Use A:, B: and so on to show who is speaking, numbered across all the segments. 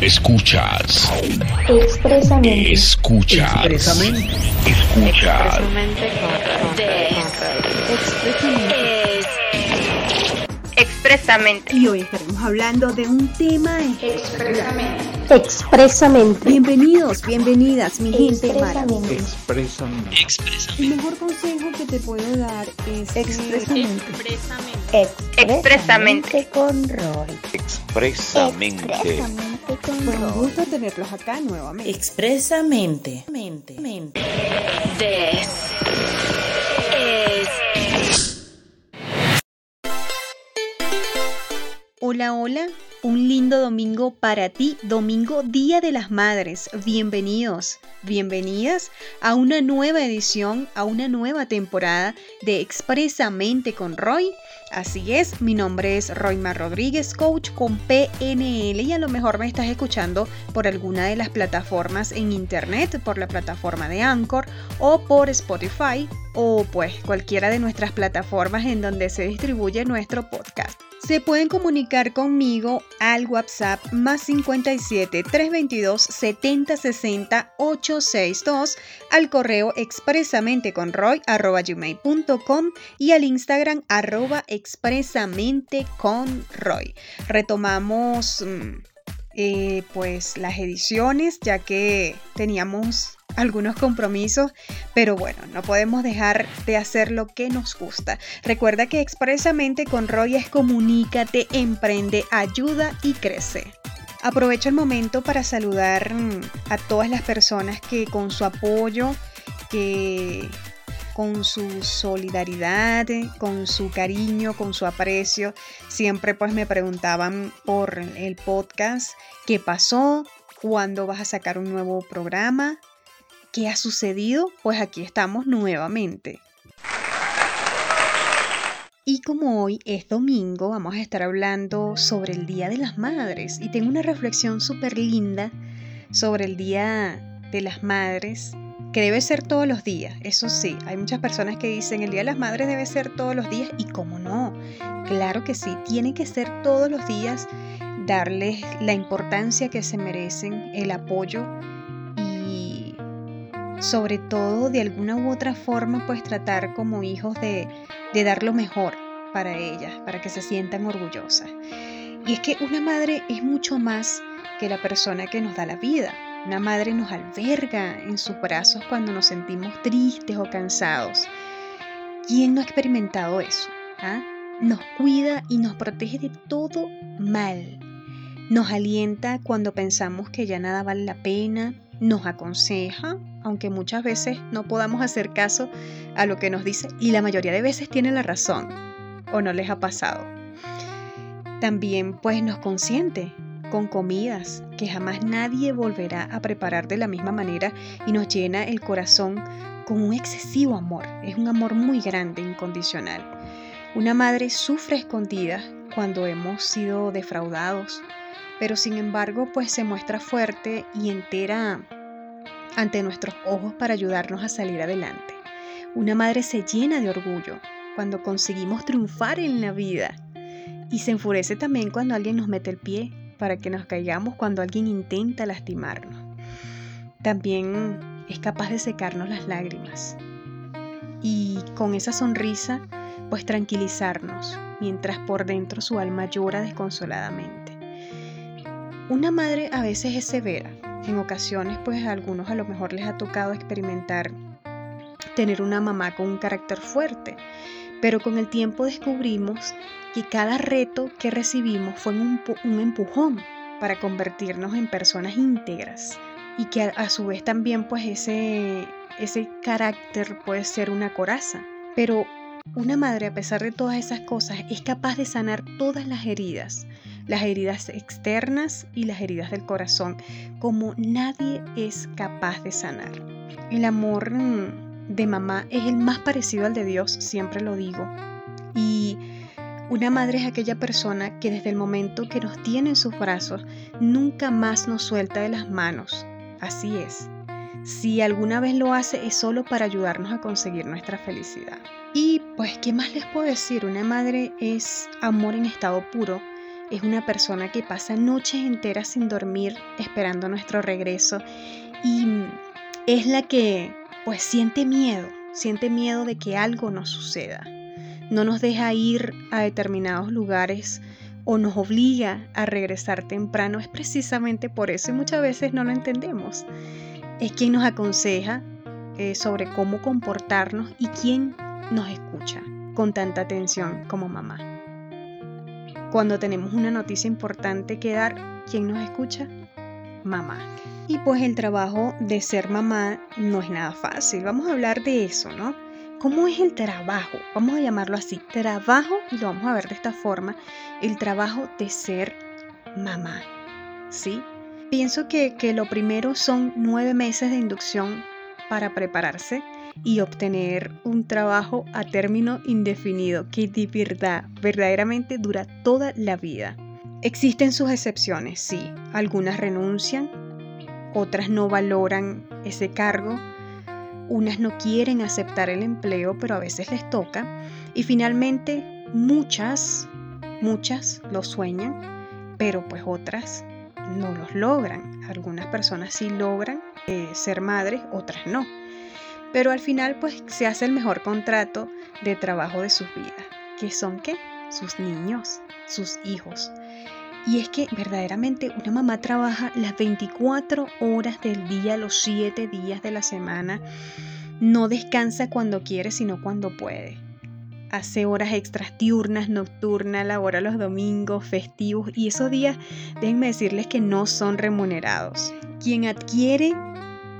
A: Escuchas.
B: Expresamente.
A: Escuchas.
C: Expresamente.
A: Escuchas.
D: Es expresamente.
E: Y hoy estaremos hablando de un tema
B: Expresamente. Expresamente.
E: Bienvenidos, bienvenidas, mi gente maravillosa.
C: Expresamente.
E: El mejor consejo que te puedo dar es que-
B: Expresamente.
D: Expresamente.
B: con Roy.
A: Expresamente.
B: Expresamente
E: Fue un gusto tenerlos acá nuevamente.
F: Expresamente. Mente. Mente.
D: This is
E: Hola, hola. Un lindo domingo para ti, domingo Día de las Madres. Bienvenidos, bienvenidas a una nueva edición, a una nueva temporada de Expresamente con Roy. Así es, mi nombre es Royma Rodríguez, coach con PNL y a lo mejor me estás escuchando por alguna de las plataformas en internet, por la plataforma de Anchor o por Spotify o pues cualquiera de nuestras plataformas en donde se distribuye nuestro podcast. Se pueden comunicar conmigo al WhatsApp más 57 322 70 60 862, al correo expresamente con roy arroba gmail.com y al Instagram arroba expresamente con roy. Retomamos mm, eh, pues las ediciones ya que teníamos algunos compromisos, pero bueno, no podemos dejar de hacer lo que nos gusta. Recuerda que expresamente con Roy es comunícate, emprende, ayuda y crece. Aprovecho el momento para saludar mm, a todas las personas que con su apoyo, que con su solidaridad, con su cariño, con su aprecio, siempre pues me preguntaban por el podcast, ¿qué pasó? ¿Cuándo vas a sacar un nuevo programa? ¿Qué ha sucedido? Pues aquí estamos nuevamente. Y como hoy es domingo, vamos a estar hablando sobre el Día de las Madres. Y tengo una reflexión súper linda sobre el Día de las Madres, que debe ser todos los días. Eso sí, hay muchas personas que dicen el Día de las Madres debe ser todos los días. Y cómo no, claro que sí, tiene que ser todos los días, darles la importancia que se merecen, el apoyo sobre todo de alguna u otra forma pues tratar como hijos de, de dar lo mejor para ellas, para que se sientan orgullosas. Y es que una madre es mucho más que la persona que nos da la vida. Una madre nos alberga en sus brazos cuando nos sentimos tristes o cansados. ¿Quién no ha experimentado eso? ah? Nos cuida y nos protege de todo mal. Nos alienta cuando pensamos que ya nada vale la pena. Nos aconseja, aunque muchas veces no podamos hacer caso a lo que nos dice y la mayoría de veces tiene la razón o no les ha pasado. También pues nos consiente con comidas que jamás nadie volverá a preparar de la misma manera y nos llena el corazón con un excesivo amor. Es un amor muy grande, incondicional. Una madre sufre escondida cuando hemos sido defraudados, pero sin embargo pues se muestra fuerte y entera ante nuestros ojos para ayudarnos a salir adelante. Una madre se llena de orgullo cuando conseguimos triunfar en la vida y se enfurece también cuando alguien nos mete el pie para que nos caigamos cuando alguien intenta lastimarnos. También es capaz de secarnos las lágrimas y con esa sonrisa pues tranquilizarnos mientras por dentro su alma llora desconsoladamente. Una madre a veces es severa, en ocasiones pues a algunos a lo mejor les ha tocado experimentar tener una mamá con un carácter fuerte, pero con el tiempo descubrimos que cada reto que recibimos fue un, pu- un empujón para convertirnos en personas íntegras y que a, a su vez también pues ese, ese carácter puede ser una coraza, pero una madre a pesar de todas esas cosas es capaz de sanar todas las heridas, las heridas externas y las heridas del corazón, como nadie es capaz de sanar. El amor mm, de mamá es el más parecido al de Dios, siempre lo digo. Y una madre es aquella persona que desde el momento que nos tiene en sus brazos, nunca más nos suelta de las manos. Así es. Si alguna vez lo hace es solo para ayudarnos a conseguir nuestra felicidad. Y pues, ¿qué más les puedo decir? Una madre es amor en estado puro es una persona que pasa noches enteras sin dormir esperando nuestro regreso y es la que pues siente miedo, siente miedo de que algo nos suceda. No nos deja ir a determinados lugares o nos obliga a regresar temprano. Es precisamente por eso y muchas veces no lo entendemos. Es quien nos aconseja eh, sobre cómo comportarnos y quién nos escucha con tanta atención como mamá. Cuando tenemos una noticia importante que dar, ¿quién nos escucha? Mamá. Y pues el trabajo de ser mamá no es nada fácil. Vamos a hablar de eso, ¿no? ¿Cómo es el trabajo? Vamos a llamarlo así. Trabajo, y lo vamos a ver de esta forma, el trabajo de ser mamá. ¿Sí? Pienso que, que lo primero son nueve meses de inducción para prepararse y obtener un trabajo a término indefinido que de verdad, verdaderamente dura toda la vida. Existen sus excepciones, sí. Algunas renuncian, otras no valoran ese cargo, unas no quieren aceptar el empleo, pero a veces les toca. Y finalmente, muchas, muchas lo sueñan, pero pues otras no los logran. Algunas personas sí logran eh, ser madres, otras no. Pero al final pues se hace el mejor contrato de trabajo de sus vidas, que son qué? Sus niños, sus hijos. Y es que verdaderamente una mamá trabaja las 24 horas del día, los 7 días de la semana. No descansa cuando quiere, sino cuando puede. Hace horas extras diurnas, nocturnas, labora los domingos, festivos y esos días, déjenme decirles que no son remunerados. Quien adquiere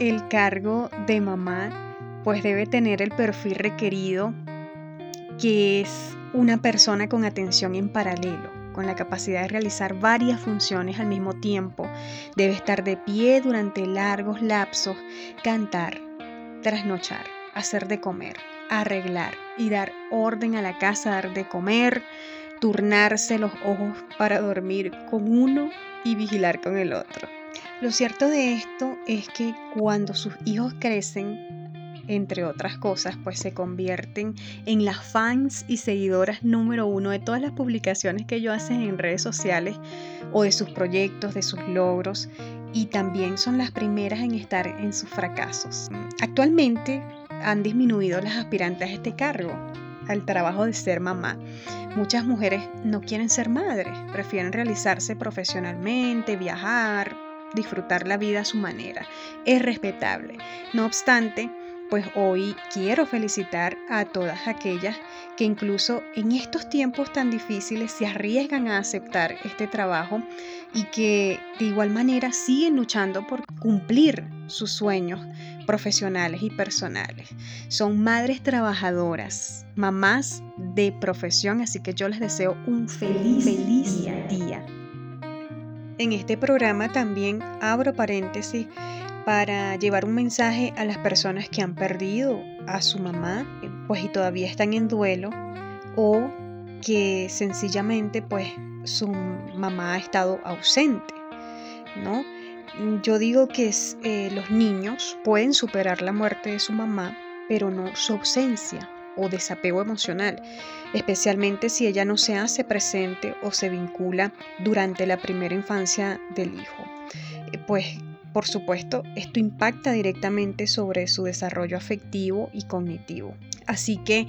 E: el cargo de mamá, pues debe tener el perfil requerido, que es una persona con atención en paralelo con la capacidad de realizar varias funciones al mismo tiempo. Debe estar de pie durante largos lapsos, cantar, trasnochar, hacer de comer, arreglar y dar orden a la casa, dar de comer, turnarse los ojos para dormir con uno y vigilar con el otro. Lo cierto de esto es que cuando sus hijos crecen, entre otras cosas, pues se convierten en las fans y seguidoras número uno de todas las publicaciones que ellos hacen en redes sociales o de sus proyectos, de sus logros y también son las primeras en estar en sus fracasos. Actualmente han disminuido las aspirantes a este cargo, al trabajo de ser mamá. Muchas mujeres no quieren ser madres, prefieren realizarse profesionalmente, viajar, disfrutar la vida a su manera. Es respetable. No obstante, pues hoy quiero felicitar a todas aquellas que incluso en estos tiempos tan difíciles se arriesgan a aceptar este trabajo y que de igual manera siguen luchando por cumplir sus sueños profesionales y personales. Son madres trabajadoras, mamás de profesión, así que yo les deseo un feliz, feliz día. En este programa también abro paréntesis para llevar un mensaje a las personas que han perdido a su mamá, pues y todavía están en duelo, o que sencillamente pues su mamá ha estado ausente, ¿no? Yo digo que eh, los niños pueden superar la muerte de su mamá, pero no su ausencia o desapego emocional, especialmente si ella no se hace presente o se vincula durante la primera infancia del hijo. Eh, pues por supuesto, esto impacta directamente sobre su desarrollo afectivo y cognitivo. Así que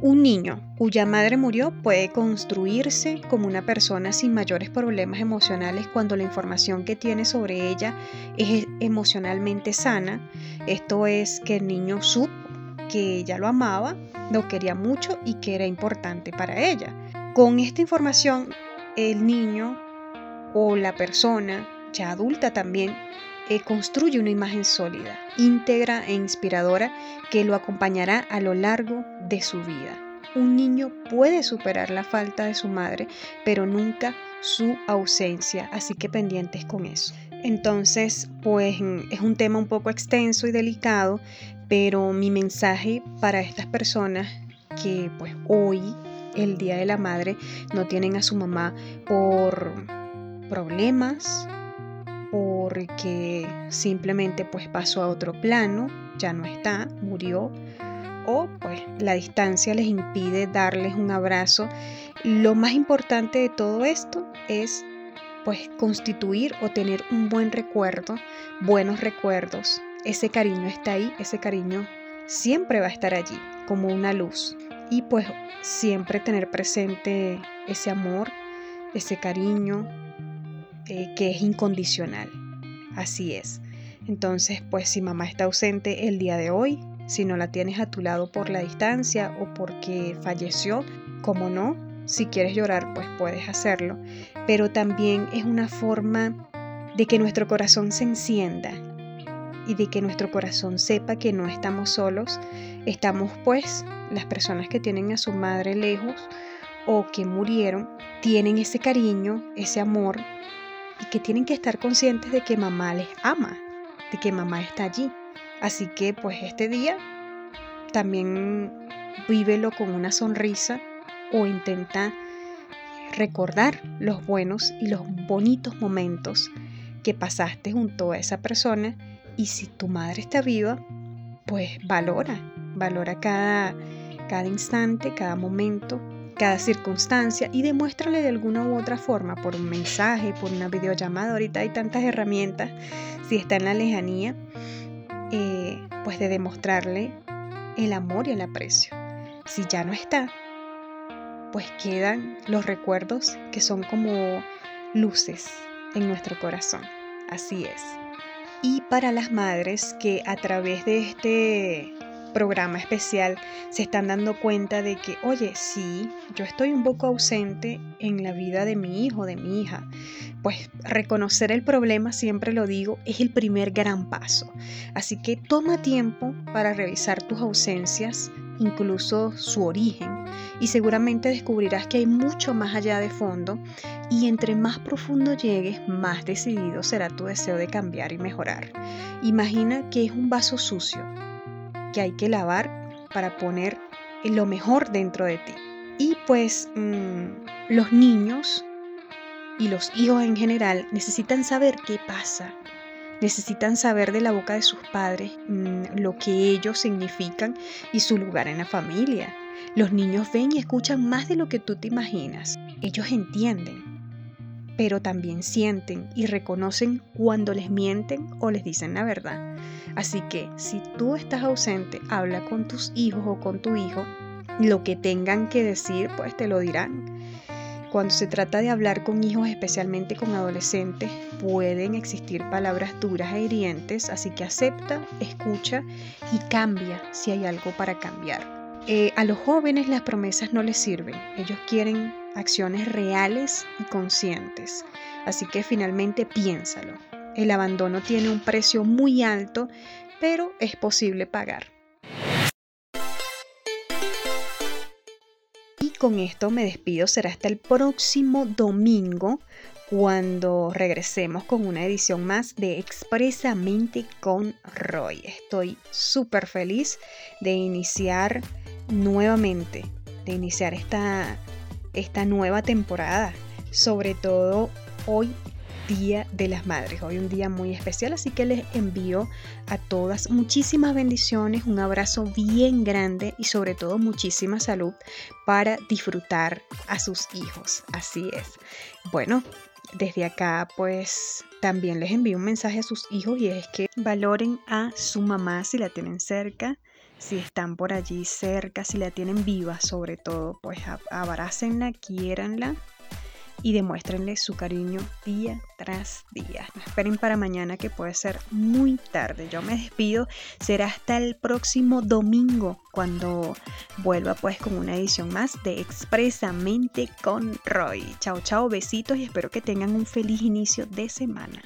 E: un niño cuya madre murió puede construirse como una persona sin mayores problemas emocionales cuando la información que tiene sobre ella es emocionalmente sana. Esto es que el niño supo que ella lo amaba, lo quería mucho y que era importante para ella. Con esta información, el niño o la persona ya adulta también eh, construye una imagen sólida, íntegra e inspiradora que lo acompañará a lo largo de su vida. Un niño puede superar la falta de su madre, pero nunca su ausencia, así que pendientes con eso. Entonces, pues es un tema un poco extenso y delicado, pero mi mensaje para estas personas que pues hoy, el Día de la Madre, no tienen a su mamá por problemas, porque simplemente pues pasó a otro plano, ya no está, murió, o pues la distancia les impide darles un abrazo. Lo más importante de todo esto es pues constituir o tener un buen recuerdo, buenos recuerdos. Ese cariño está ahí, ese cariño siempre va a estar allí como una luz. Y pues siempre tener presente ese amor, ese cariño eh, que es incondicional. Así es. Entonces, pues si mamá está ausente el día de hoy, si no la tienes a tu lado por la distancia o porque falleció, como no, si quieres llorar, pues puedes hacerlo. Pero también es una forma de que nuestro corazón se encienda y de que nuestro corazón sepa que no estamos solos. Estamos pues las personas que tienen a su madre lejos o que murieron, tienen ese cariño, ese amor que tienen que estar conscientes de que mamá les ama, de que mamá está allí. Así que pues este día también vívelo con una sonrisa o intenta recordar los buenos y los bonitos momentos que pasaste junto a esa persona y si tu madre está viva, pues valora, valora cada, cada instante, cada momento, cada circunstancia y demuéstrale de alguna u otra forma, por un mensaje, por una videollamada, ahorita hay tantas herramientas, si está en la lejanía, eh, pues de demostrarle el amor y el aprecio. Si ya no está, pues quedan los recuerdos que son como luces en nuestro corazón. Así es. Y para las madres que a través de este programa especial se están dando cuenta de que, oye, sí, yo estoy un poco ausente en la vida de mi hijo, de mi hija. Pues reconocer el problema, siempre lo digo, es el primer gran paso. Así que toma tiempo para revisar tus ausencias, incluso su origen, y seguramente descubrirás que hay mucho más allá de fondo y entre más profundo llegues, más decidido será tu deseo de cambiar y mejorar. Imagina que es un vaso sucio que hay que lavar para poner lo mejor dentro de ti. Y pues mm, los niños y los hijos en general necesitan saber qué pasa necesitan saber de la boca de sus padres mm, lo que ellos significan y su lugar en la familia. Los niños ven y escuchan más de lo que tú te imaginas. Ellos entienden, pero también sienten y reconocen cuando les mienten o les dicen la verdad. Así que si tú estás ausente, habla con tus hijos o con tu hijo. Lo que tengan que decir, pues te lo dirán. Cuando se trata de hablar con hijos, especialmente con adolescentes, pueden existir palabras duras e hirientes, así que acepta, escucha y cambia si hay algo para cambiar. Eh, a los jóvenes las promesas no les sirven, ellos quieren acciones reales y conscientes, así que finalmente piénsalo. El abandono tiene un precio muy alto, pero es posible pagar. con esto me despido. Será hasta el próximo domingo cuando regresemos con una edición más de Expresamente con Roy. Estoy súper feliz de iniciar nuevamente, de iniciar esta, esta nueva temporada. Sobre todo hoy Día de las Madres. Hoy un día muy especial, así que les envío a todas muchísimas bendiciones, un abrazo bien grande y sobre todo muchísima salud para disfrutar a sus hijos. Así es. Bueno, desde acá pues también les envío un mensaje a sus hijos y es que valoren a su mamá si la tienen cerca si están por allí cerca, si la tienen viva sobre todo, pues abrácenla, quiéranla y demuéstrenle su cariño día tras día. Esperen para mañana que puede ser muy tarde. Yo me despido. Será hasta el próximo domingo cuando vuelva pues con una edición más de Expresamente con Roy. Chao, chao, besitos y espero que tengan un feliz inicio de semana.